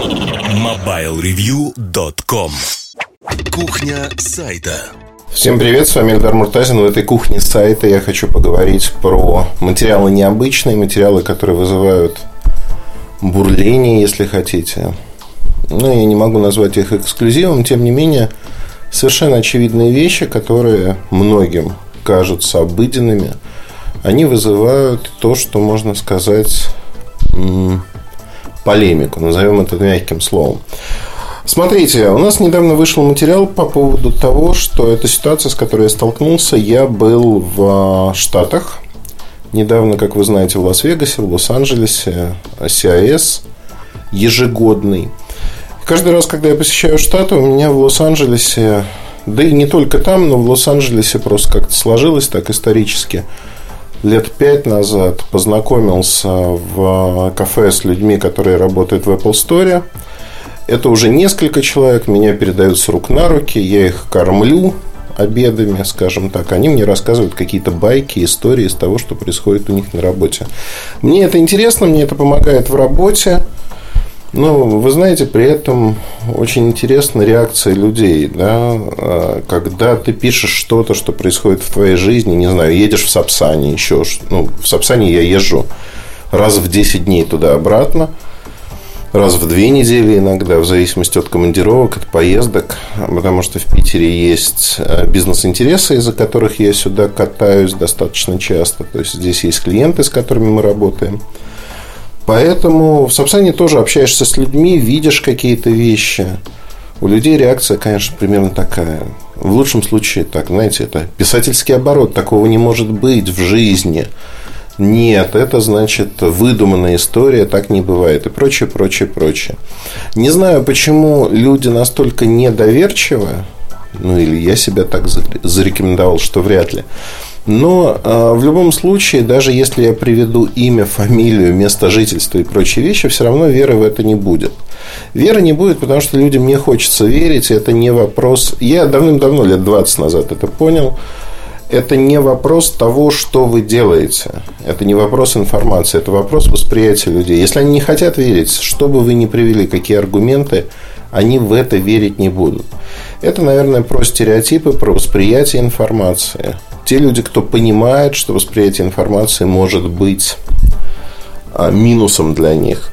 MobileReview.com Кухня сайта Всем привет, с вами Эльдар Муртазин. В этой кухне сайта я хочу поговорить про материалы необычные, материалы, которые вызывают бурление, если хотите. Но я не могу назвать их эксклюзивом, тем не менее, совершенно очевидные вещи, которые многим кажутся обыденными, они вызывают то, что можно сказать полемику, назовем это мягким словом. Смотрите, у нас недавно вышел материал по поводу того, что эта ситуация, с которой я столкнулся, я был в Штатах. Недавно, как вы знаете, в Лас-Вегасе, в Лос-Анджелесе, CIS ежегодный. Каждый раз, когда я посещаю Штаты, у меня в Лос-Анджелесе, да и не только там, но в Лос-Анджелесе просто как-то сложилось так исторически – лет пять назад познакомился в кафе с людьми, которые работают в Apple Store. Это уже несколько человек, меня передают с рук на руки, я их кормлю обедами, скажем так. Они мне рассказывают какие-то байки, истории из того, что происходит у них на работе. Мне это интересно, мне это помогает в работе. Ну, вы знаете, при этом очень интересна реакция людей, да, а, когда ты пишешь что-то, что происходит в твоей жизни, не знаю, едешь в Сапсане, еще, ну, в Сапсане я езжу раз в 10 дней туда-обратно, раз в две недели иногда, в зависимости от командировок, от поездок, потому что в Питере есть а, бизнес-интересы, из-за которых я сюда катаюсь достаточно часто, то есть здесь есть клиенты, с которыми мы работаем – Поэтому в Сапсане тоже общаешься с людьми, видишь какие-то вещи. У людей реакция, конечно, примерно такая. В лучшем случае, так, знаете, это писательский оборот. Такого не может быть в жизни. Нет, это значит выдуманная история, так не бывает. И прочее, прочее, прочее. Не знаю, почему люди настолько недоверчивы, ну или я себя так зарекомендовал, что вряд ли. Но э, в любом случае, даже если я приведу имя, фамилию, место жительства и прочие вещи, все равно веры в это не будет. Веры не будет, потому что людям не хочется верить. Это не вопрос... Я давным-давно, лет 20 назад это понял. Это не вопрос того, что вы делаете. Это не вопрос информации. Это вопрос восприятия людей. Если они не хотят верить, что бы вы ни привели, какие аргументы, они в это верить не будут. Это, наверное, про стереотипы, про восприятие информации – те люди, кто понимает, что восприятие информации может быть а, минусом для них.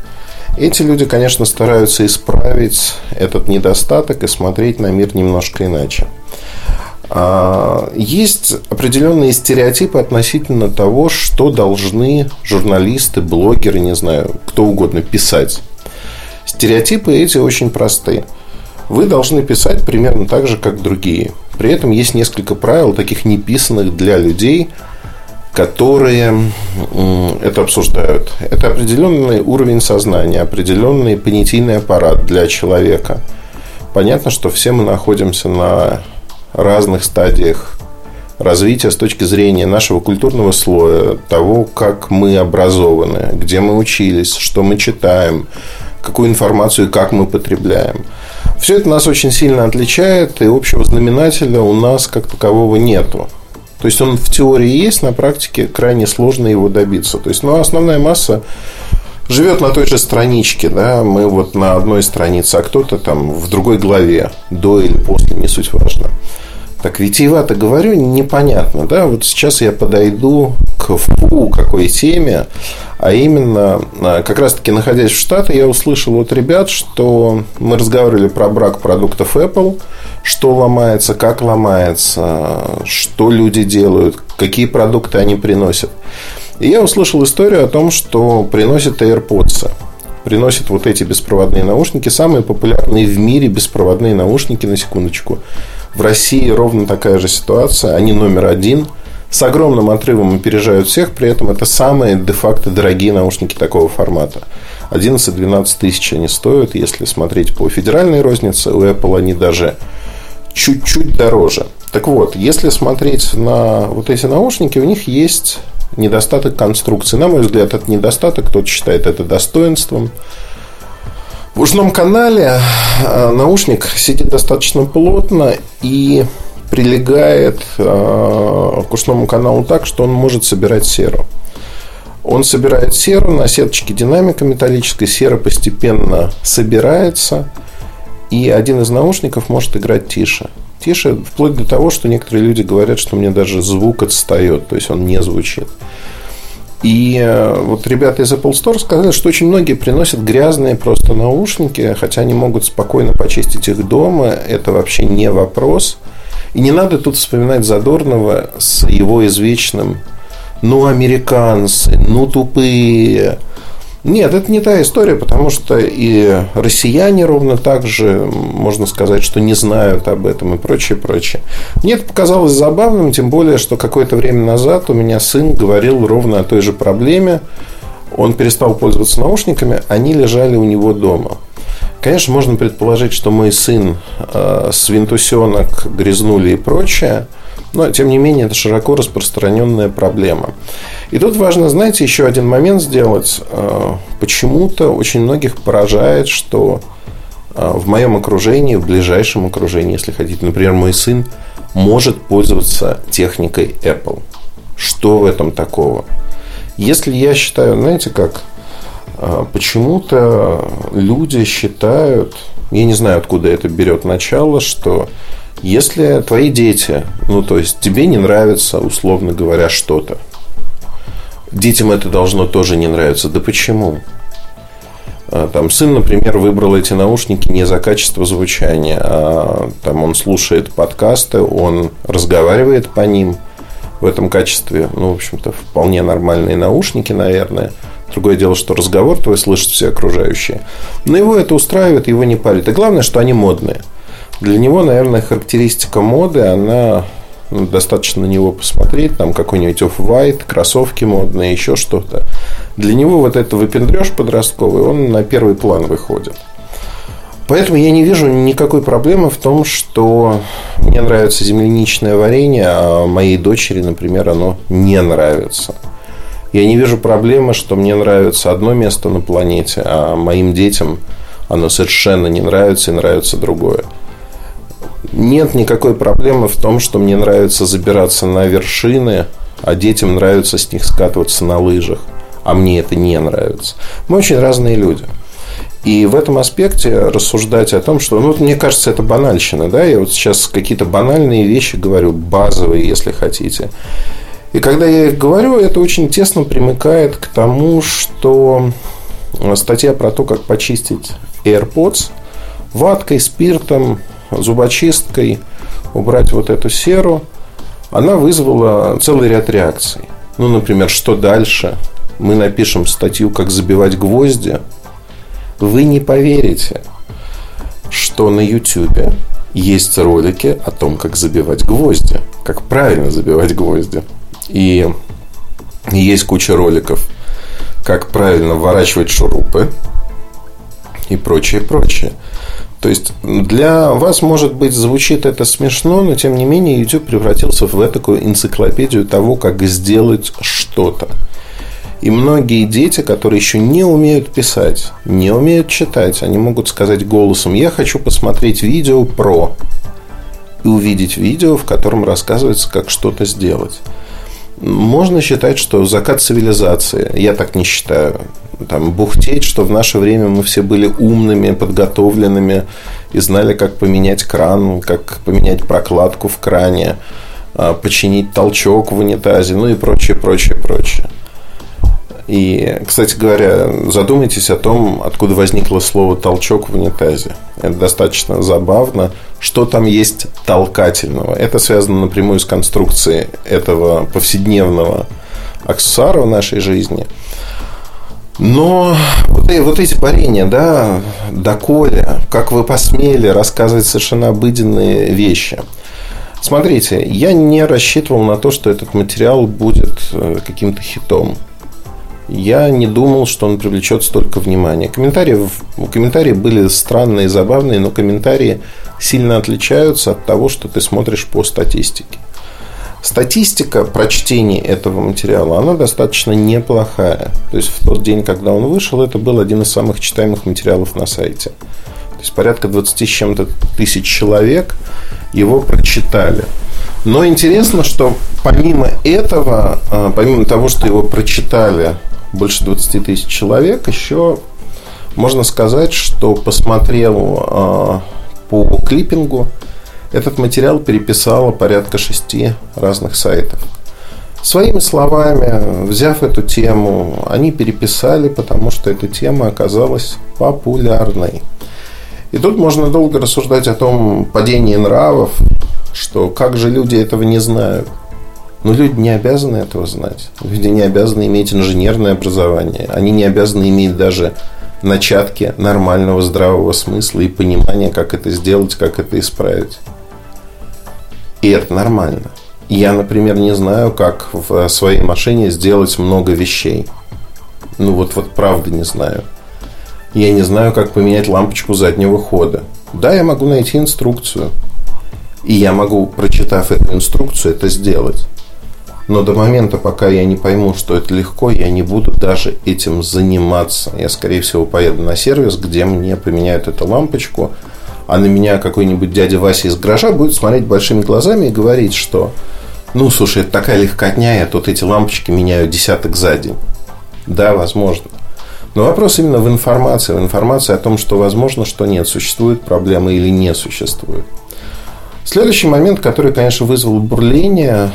Эти люди, конечно, стараются исправить этот недостаток и смотреть на мир немножко иначе. А, есть определенные стереотипы относительно того, что должны журналисты, блогеры, не знаю, кто угодно писать. Стереотипы эти очень простые. Вы должны писать примерно так же, как другие. При этом есть несколько правил, таких неписанных для людей, которые это обсуждают. Это определенный уровень сознания, определенный понятийный аппарат для человека. Понятно, что все мы находимся на разных стадиях развития с точки зрения нашего культурного слоя, того, как мы образованы, где мы учились, что мы читаем, какую информацию и как мы потребляем. Все это нас очень сильно отличает, и общего знаменателя у нас как такового нету. То есть он в теории есть, на практике крайне сложно его добиться. То есть, ну, основная масса живет на той же страничке, да, мы вот на одной странице, а кто-то там в другой главе, до или после, не суть важно. Так витиевато говорю, непонятно, да, вот сейчас я подойду к фу какой теме, а именно, а, как раз-таки находясь в Штаты, я услышал от ребят, что мы разговаривали про брак продуктов Apple, что ломается, как ломается, что люди делают, какие продукты они приносят. И я услышал историю о том, что приносят AirPods приносят вот эти беспроводные наушники, самые популярные в мире беспроводные наушники, на секундочку. В России ровно такая же ситуация. Они номер один. С огромным отрывом опережают всех. При этом это самые де-факто дорогие наушники такого формата. 11-12 тысяч они стоят. Если смотреть по федеральной рознице, у Apple они даже чуть-чуть дороже. Так вот, если смотреть на вот эти наушники, у них есть недостаток конструкции. На мой взгляд, это недостаток, кто-то считает это достоинством. В ушном канале э, наушник сидит достаточно плотно и прилегает э, к ушному каналу так, что он может собирать серу. Он собирает серу на сеточке динамика металлической. Сера постепенно собирается. И один из наушников может играть тише. Тише, вплоть до того, что некоторые люди говорят, что мне даже звук отстает, то есть он не звучит. И э, вот ребята из Apple Store сказали, что очень многие приносят грязные просто наушники, хотя они могут спокойно почистить их дома. Это вообще не вопрос. И не надо тут вспоминать Задорнова с его извечным «ну, американцы, ну, тупые». Нет, это не та история, потому что и россияне ровно так же, можно сказать, что не знают об этом и прочее, прочее. Мне это показалось забавным, тем более, что какое-то время назад у меня сын говорил ровно о той же проблеме. Он перестал пользоваться наушниками, они лежали у него дома. Конечно, можно предположить, что мой сын э, свинтусенок грязнули и прочее, но, тем не менее, это широко распространенная проблема. И тут важно, знаете, еще один момент сделать. Э, почему-то очень многих поражает, что э, в моем окружении, в ближайшем окружении, если хотите, например, мой сын может пользоваться техникой Apple. Что в этом такого? Если я считаю, знаете как, э, почему-то люди считают, я не знаю, откуда это берет начало, что если твои дети, ну то есть тебе не нравится, условно говоря, что-то, детям это должно тоже не нравиться. Да почему? А, там сын, например, выбрал эти наушники не за качество звучания, а там он слушает подкасты, он разговаривает по ним в этом качестве. Ну, в общем-то, вполне нормальные наушники, наверное. Другое дело, что разговор твой слышат все окружающие. Но его это устраивает, его не парит. И главное, что они модные – для него, наверное, характеристика моды, она ну, достаточно на него посмотреть, там какой-нибудь off-white, кроссовки модные, еще что-то. Для него вот это выпендреж подростковый, он на первый план выходит. Поэтому я не вижу никакой проблемы в том, что мне нравится земляничное варенье, а моей дочери, например, оно не нравится. Я не вижу проблемы, что мне нравится одно место на планете, а моим детям оно совершенно не нравится и нравится другое. Нет никакой проблемы в том, что мне нравится забираться на вершины, а детям нравится с них скатываться на лыжах, а мне это не нравится. Мы очень разные люди. И в этом аспекте рассуждать о том, что, ну, мне кажется, это банальщина, да, я вот сейчас какие-то банальные вещи говорю, базовые, если хотите. И когда я их говорю, это очень тесно примыкает к тому, что статья про то, как почистить AirPods ваткой, спиртом, зубочисткой убрать вот эту серу, она вызвала целый ряд реакций. Ну, например, что дальше? Мы напишем статью «Как забивать гвозди». Вы не поверите, что на YouTube есть ролики о том, как забивать гвозди, как правильно забивать гвозди. И есть куча роликов, как правильно вворачивать шурупы и прочее, прочее. То есть для вас, может быть, звучит это смешно, но тем не менее YouTube превратился в такую энциклопедию того, как сделать что-то. И многие дети, которые еще не умеют писать, не умеют читать, они могут сказать голосом, я хочу посмотреть видео про и увидеть видео, в котором рассказывается, как что-то сделать. Можно считать, что закат цивилизации, я так не считаю, там, бухтеть, что в наше время мы все были умными, подготовленными и знали, как поменять кран, как поменять прокладку в кране, а, починить толчок в унитазе, ну и прочее, прочее, прочее. И, кстати говоря, задумайтесь о том, откуда возникло слово толчок в унитазе. Это достаточно забавно. Что там есть толкательного? Это связано напрямую с конструкцией этого повседневного аксессуара в нашей жизни. Но вот, вот эти парения, да, доколе, как вы посмели рассказывать совершенно обыденные вещи. Смотрите, я не рассчитывал на то, что этот материал будет э, каким-то хитом. Я не думал, что он привлечет столько внимания. Комментарии, комментарии были странные и забавные, но комментарии сильно отличаются от того, что ты смотришь по статистике. Статистика прочтения этого материала, она достаточно неплохая. То есть, в тот день, когда он вышел, это был один из самых читаемых материалов на сайте. То есть, порядка 20 с чем-то тысяч человек его прочитали. Но интересно, что помимо этого, а, помимо того, что его прочитали больше 20 тысяч человек. Еще можно сказать, что посмотрел э, по клиппингу, этот материал переписало порядка шести разных сайтов. Своими словами, взяв эту тему, они переписали, потому что эта тема оказалась популярной. И тут можно долго рассуждать о том падении нравов, что как же люди этого не знают. Но люди не обязаны этого знать. Люди не обязаны иметь инженерное образование. Они не обязаны иметь даже начатки нормального здравого смысла и понимания, как это сделать, как это исправить. И это нормально. Я, например, не знаю, как в своей машине сделать много вещей. Ну вот, вот правда не знаю. Я не знаю, как поменять лампочку заднего хода. Да, я могу найти инструкцию. И я могу, прочитав эту инструкцию, это сделать. Но до момента, пока я не пойму, что это легко, я не буду даже этим заниматься. Я, скорее всего, поеду на сервис, где мне поменяют эту лампочку, а на меня какой-нибудь дядя Вася из гаража будет смотреть большими глазами и говорить, что ну, слушай, это такая легкотня, я тут эти лампочки меняю десяток за день. Да, возможно. Но вопрос именно в информации. В информации о том, что возможно, что нет, существует проблема или не существует. Следующий момент, который, конечно, вызвал бурление,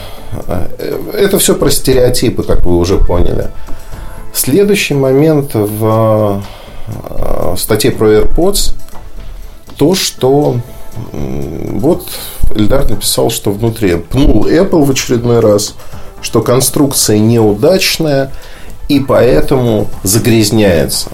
э, это все про стереотипы, как вы уже поняли. Следующий момент в э, статье про AirPods то, что вот Эльдар написал, что внутри пнул Apple в очередной раз, что конструкция неудачная и поэтому загрязняется.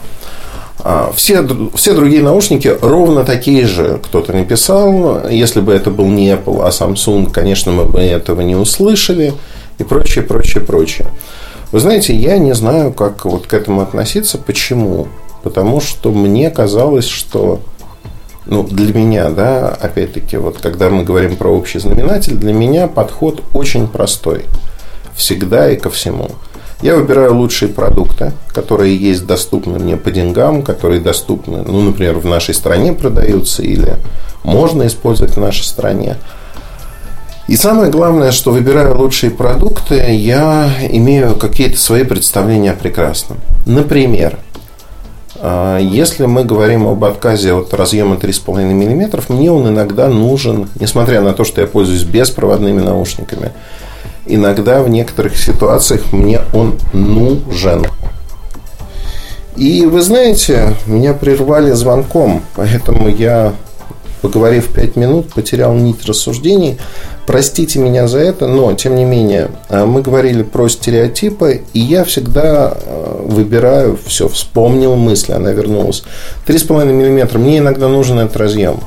А, все, все другие наушники ровно такие же, кто-то написал. Если бы это был не Apple, а Samsung, конечно, мы бы этого не услышали. И прочее, прочее, прочее. Вы знаете, я не знаю, как вот к этому относиться. Почему? Потому что мне казалось, что ну, для меня, да, опять-таки, вот когда мы говорим про общий знаменатель, для меня подход очень простой. Всегда и ко всему. Я выбираю лучшие продукты, которые есть доступны мне по деньгам, которые доступны, ну, например, в нашей стране продаются или можно использовать в нашей стране. И самое главное, что выбирая лучшие продукты, я имею какие-то свои представления о прекрасном. Например, если мы говорим об отказе от разъема 3,5 мм, мне он иногда нужен, несмотря на то, что я пользуюсь беспроводными наушниками. Иногда в некоторых ситуациях мне он нужен. И вы знаете, меня прервали звонком, поэтому я, поговорив 5 минут, потерял нить рассуждений. Простите меня за это, но, тем не менее, э, мы говорили про стереотипы, и я всегда э, выбираю, все, вспомнил мысль, она вернулась. 3,5 мм, мне иногда нужен этот разъем.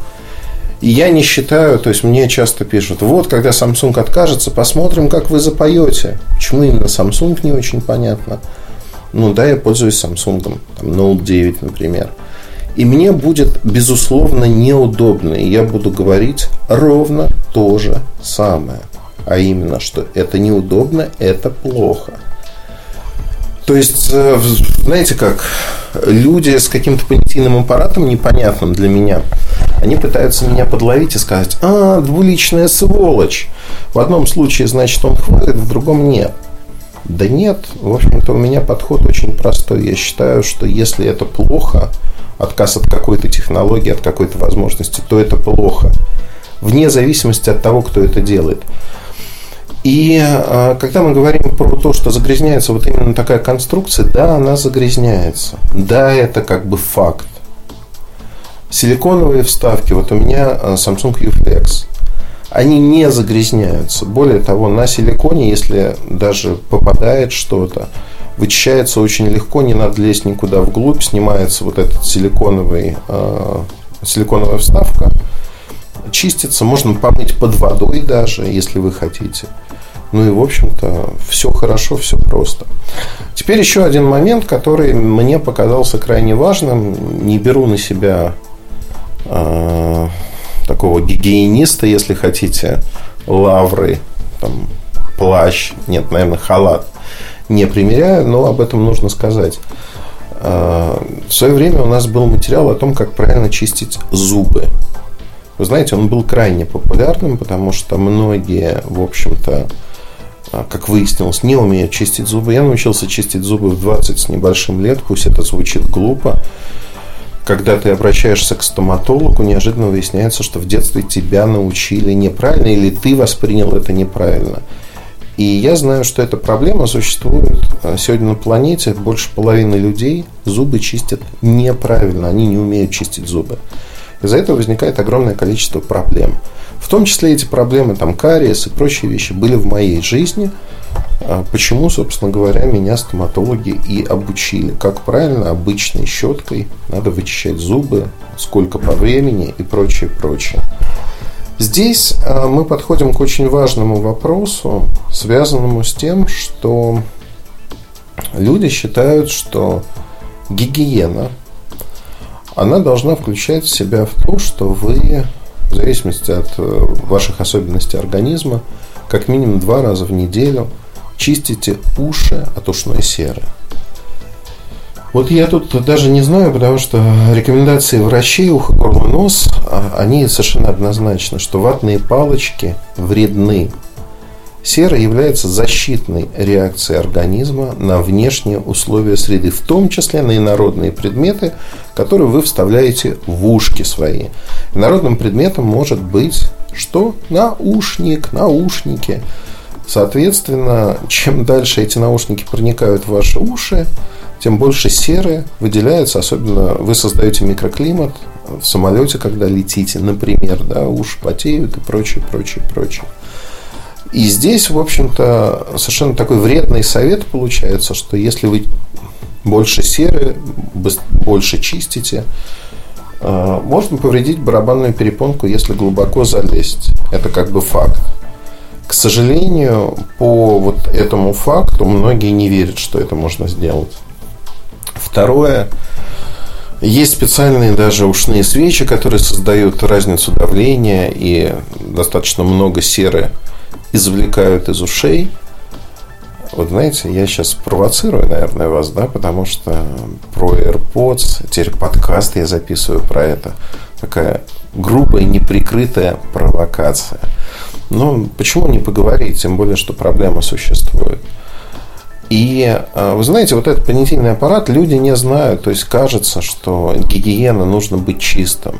Я не считаю, то есть мне часто пишут, вот, когда Samsung откажется, посмотрим, как вы запоете. Почему именно Samsung, не очень понятно. Ну да, я пользуюсь Samsung, там, Note 9, например. И мне будет, безусловно, неудобно. И я буду говорить ровно то же самое. А именно, что это неудобно, это плохо. То есть, э, знаете как, люди с каким-то понятийным аппаратом непонятным для меня, они пытаются меня подловить и сказать, а, двуличная сволочь. В одном случае, значит, он хвалит, в другом нет. Да нет, в общем-то, у меня подход очень простой. Я считаю, что если это плохо, отказ от какой-то технологии, от какой-то возможности, то это плохо. Вне зависимости от того, кто это делает. И а, когда мы говорим про то, что загрязняется вот именно такая конструкция, да, она загрязняется. Да, это как бы факт. Силиконовые вставки, вот у меня а, Samsung U-Flex, они не загрязняются. Более того, на силиконе, если даже попадает что-то, вычищается очень легко, не надо лезть никуда вглубь, снимается вот этот силиконовый, э, силиконовая вставка, чистится, можно помыть под водой даже, если вы хотите. Ну и, в общем-то, все хорошо, все просто. Теперь еще один момент, который мне показался крайне важным. Не беру на себя э, такого гигиениста, если хотите, лавры, там, плащ, нет, наверное, халат не примеряю, но об этом нужно сказать. А, в свое время у нас был материал о том, как правильно чистить зубы. Вы знаете, он был крайне популярным, потому что многие, в общем-то, а, как выяснилось, не умеют чистить зубы. Я научился чистить зубы в 20 с небольшим лет, пусть это звучит глупо. Когда ты обращаешься к стоматологу, неожиданно выясняется, что в детстве тебя научили неправильно или ты воспринял это неправильно. И я знаю, что эта проблема существует а, сегодня на планете. Больше половины людей зубы чистят неправильно. Они не умеют чистить зубы. Из-за этого возникает огромное количество проблем. В том числе эти проблемы, там, кариес и прочие вещи были в моей жизни. А почему, собственно говоря, меня стоматологи и обучили, как правильно обычной щеткой надо вычищать зубы, сколько по времени и прочее, прочее. Здесь а, мы подходим к очень важному вопросу, связанному с тем, что люди считают, что гигиена, она должна включать в себя в то, что вы в зависимости от э, ваших особенностей организма, как минимум два раза в неделю чистите уши от ушной серы. Вот я тут даже не знаю, потому что рекомендации врачей, ухо, горло, нос, а, они совершенно однозначны, что ватные палочки вредны Сера является защитной реакцией организма на внешние условия среды, в том числе на инородные предметы, которые вы вставляете в ушки свои. Инородным предметом может быть что? Наушник, наушники. Соответственно, чем дальше эти наушники проникают в ваши уши, тем больше серы выделяется, особенно вы создаете микроклимат в самолете, когда летите, например, да, уши потеют и прочее, прочее, прочее. И здесь, в общем-то, совершенно такой вредный совет получается, что если вы больше серы, больше чистите, э, можно повредить барабанную перепонку, если глубоко залезть. Это как бы факт. К сожалению, по вот этому факту многие не верят, что это можно сделать. Второе, есть специальные даже ушные свечи, которые создают разницу давления и достаточно много серы извлекают из ушей. Вот знаете, я сейчас провоцирую, наверное, вас, да, потому что про AirPods, теперь подкаст я записываю про это. Такая грубая, неприкрытая провокация. Но почему не поговорить, тем более, что проблема существует. И а, вы знаете, вот этот понятийный аппарат люди не знают. То есть кажется, что гигиена нужно быть чистым.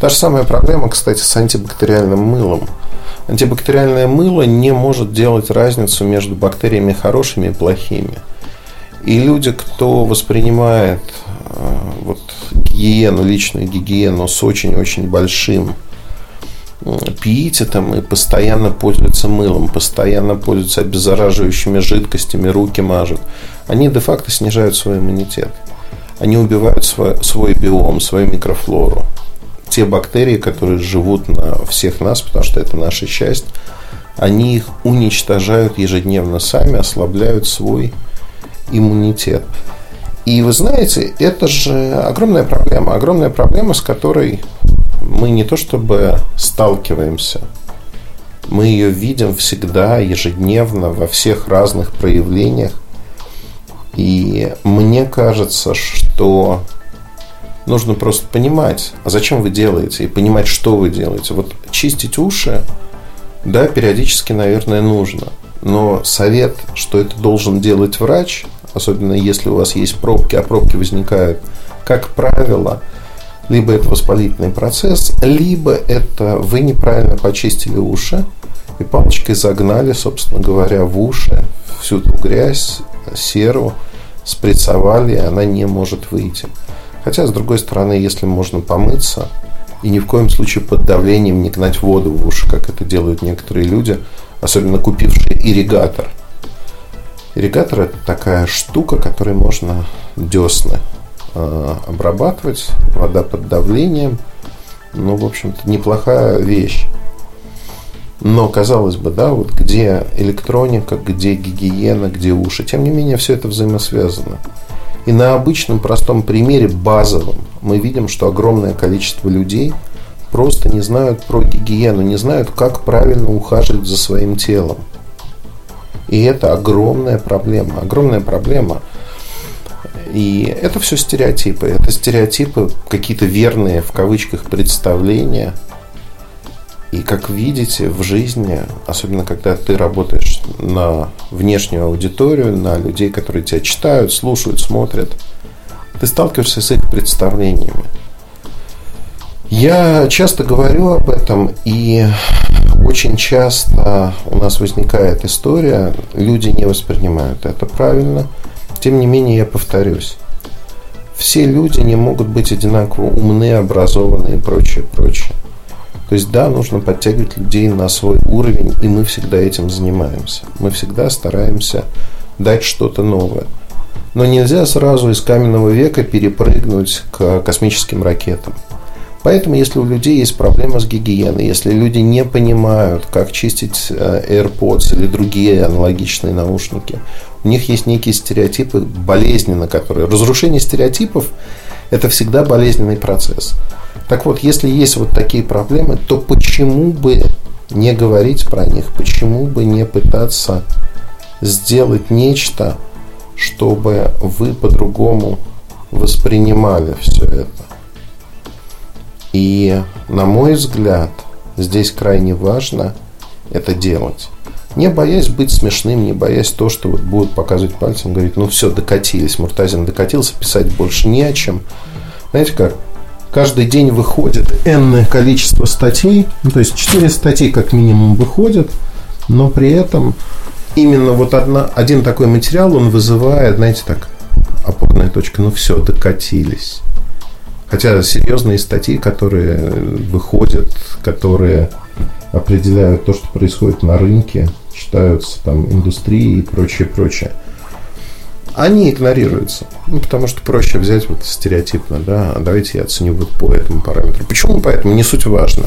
Та же самая проблема, кстати, с антибактериальным мылом. Антибактериальное мыло не может делать разницу между бактериями хорошими и плохими. И люди, кто воспринимает э, вот, гигиену, личную гигиену с очень-очень большим пиететом и постоянно пользуются мылом, постоянно пользуются обеззараживающими жидкостями, руки мажут, они де-факто снижают свой иммунитет. Они убивают свой, свой биом, свою микрофлору те бактерии, которые живут на всех нас, потому что это наша часть, они их уничтожают ежедневно сами, ослабляют свой иммунитет. И вы знаете, это же огромная проблема. Огромная проблема, с которой мы не то чтобы сталкиваемся, мы ее видим всегда, ежедневно, во всех разных проявлениях. И мне кажется, что нужно просто понимать, а зачем вы делаете, и понимать, что вы делаете. Вот чистить уши, да, периодически, наверное, нужно. Но совет, что это должен делать врач, особенно если у вас есть пробки, а пробки возникают, как правило, либо это воспалительный процесс, либо это вы неправильно почистили уши и палочкой загнали, собственно говоря, в уши всю эту грязь, серу, сприцовали, и она не может выйти. Хотя, с другой стороны, если можно помыться и ни в коем случае под давлением не гнать воду в уши, как это делают некоторые люди, особенно купившие ирригатор. Ирригатор – это такая штука, которой можно десны обрабатывать, вода под давлением. Ну, в общем-то, неплохая вещь. Но, казалось бы, да, вот где электроника, где гигиена, где уши. Тем не менее, все это взаимосвязано. И на обычном простом примере, базовом, мы видим, что огромное количество людей просто не знают про гигиену, не знают, как правильно ухаживать за своим телом. И это огромная проблема. Огромная проблема. И это все стереотипы. Это стереотипы, какие-то верные, в кавычках, представления. И как видите, в жизни, особенно когда ты работаешь на внешнюю аудиторию, на людей, которые тебя читают, слушают, смотрят, ты сталкиваешься с их представлениями. Я часто говорю об этом, и очень часто у нас возникает история, люди не воспринимают это правильно. Тем не менее, я повторюсь. Все люди не могут быть одинаково умны, образованы и прочее, прочее. То есть, да, нужно подтягивать людей на свой уровень, и мы всегда этим занимаемся. Мы всегда стараемся дать что-то новое. Но нельзя сразу из каменного века перепрыгнуть к космическим ракетам. Поэтому, если у людей есть проблема с гигиеной, если люди не понимают, как чистить э, AirPods или другие аналогичные наушники, у них есть некие стереотипы болезненно, которые... Разрушение стереотипов – это всегда болезненный процесс. Так вот, если есть вот такие проблемы, то почему бы не говорить про них, почему бы не пытаться сделать нечто, чтобы вы по-другому воспринимали все это. И, на мой взгляд, здесь крайне важно это делать. Не боясь быть смешным, не боясь то, что вот будут показывать пальцем, говорить, ну все, докатились, Муртазин докатился, писать больше не о чем. Знаете как? Каждый день выходит энное количество статей, ну, то есть 4 статьи как минимум выходят, но при этом именно вот одна, один такой материал, он вызывает, знаете, так, опорная точка, ну все, докатились. Хотя серьезные статьи, которые выходят, которые определяют то, что происходит на рынке, считаются там индустрией и прочее, прочее. Они игнорируются. Ну, потому что проще взять вот стереотипно, да, давайте я оценю вот по этому параметру. Почему поэтому? Не суть важно.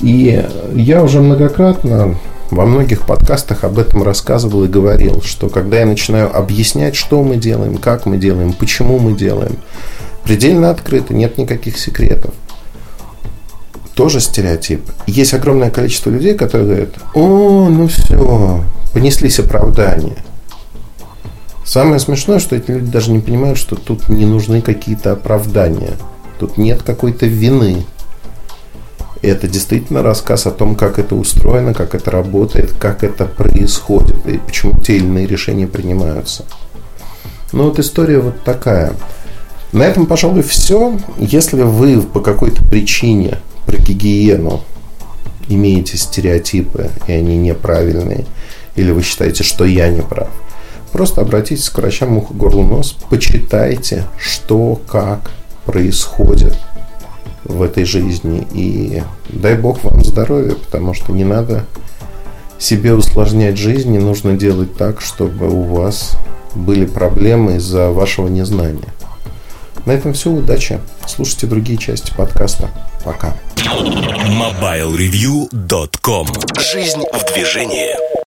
И я уже многократно во многих подкастах об этом рассказывал и говорил, что когда я начинаю объяснять, что мы делаем, как мы делаем, почему мы делаем, предельно открыто, нет никаких секретов. Тоже стереотип. Есть огромное количество людей, которые говорят, о, ну все, понеслись оправдания. Самое смешное, что эти люди даже не понимают, что тут не нужны какие-то оправдания. Тут нет какой-то вины. Это действительно рассказ о том, как это устроено, как это работает, как это происходит и почему те или иные решения принимаются. Ну вот история вот такая. На этом, пожалуй, все. Если вы по какой-то причине про гигиену имеете стереотипы, и они неправильные, или вы считаете, что я не прав, просто обратитесь к врачам ухо, горло, нос, почитайте, что, как происходит в этой жизни. И дай бог вам здоровья, потому что не надо себе усложнять жизнь, не нужно делать так, чтобы у вас были проблемы из-за вашего незнания. На этом все. Удачи. Слушайте другие части подкаста. Пока. MobileReview.com Жизнь в движении.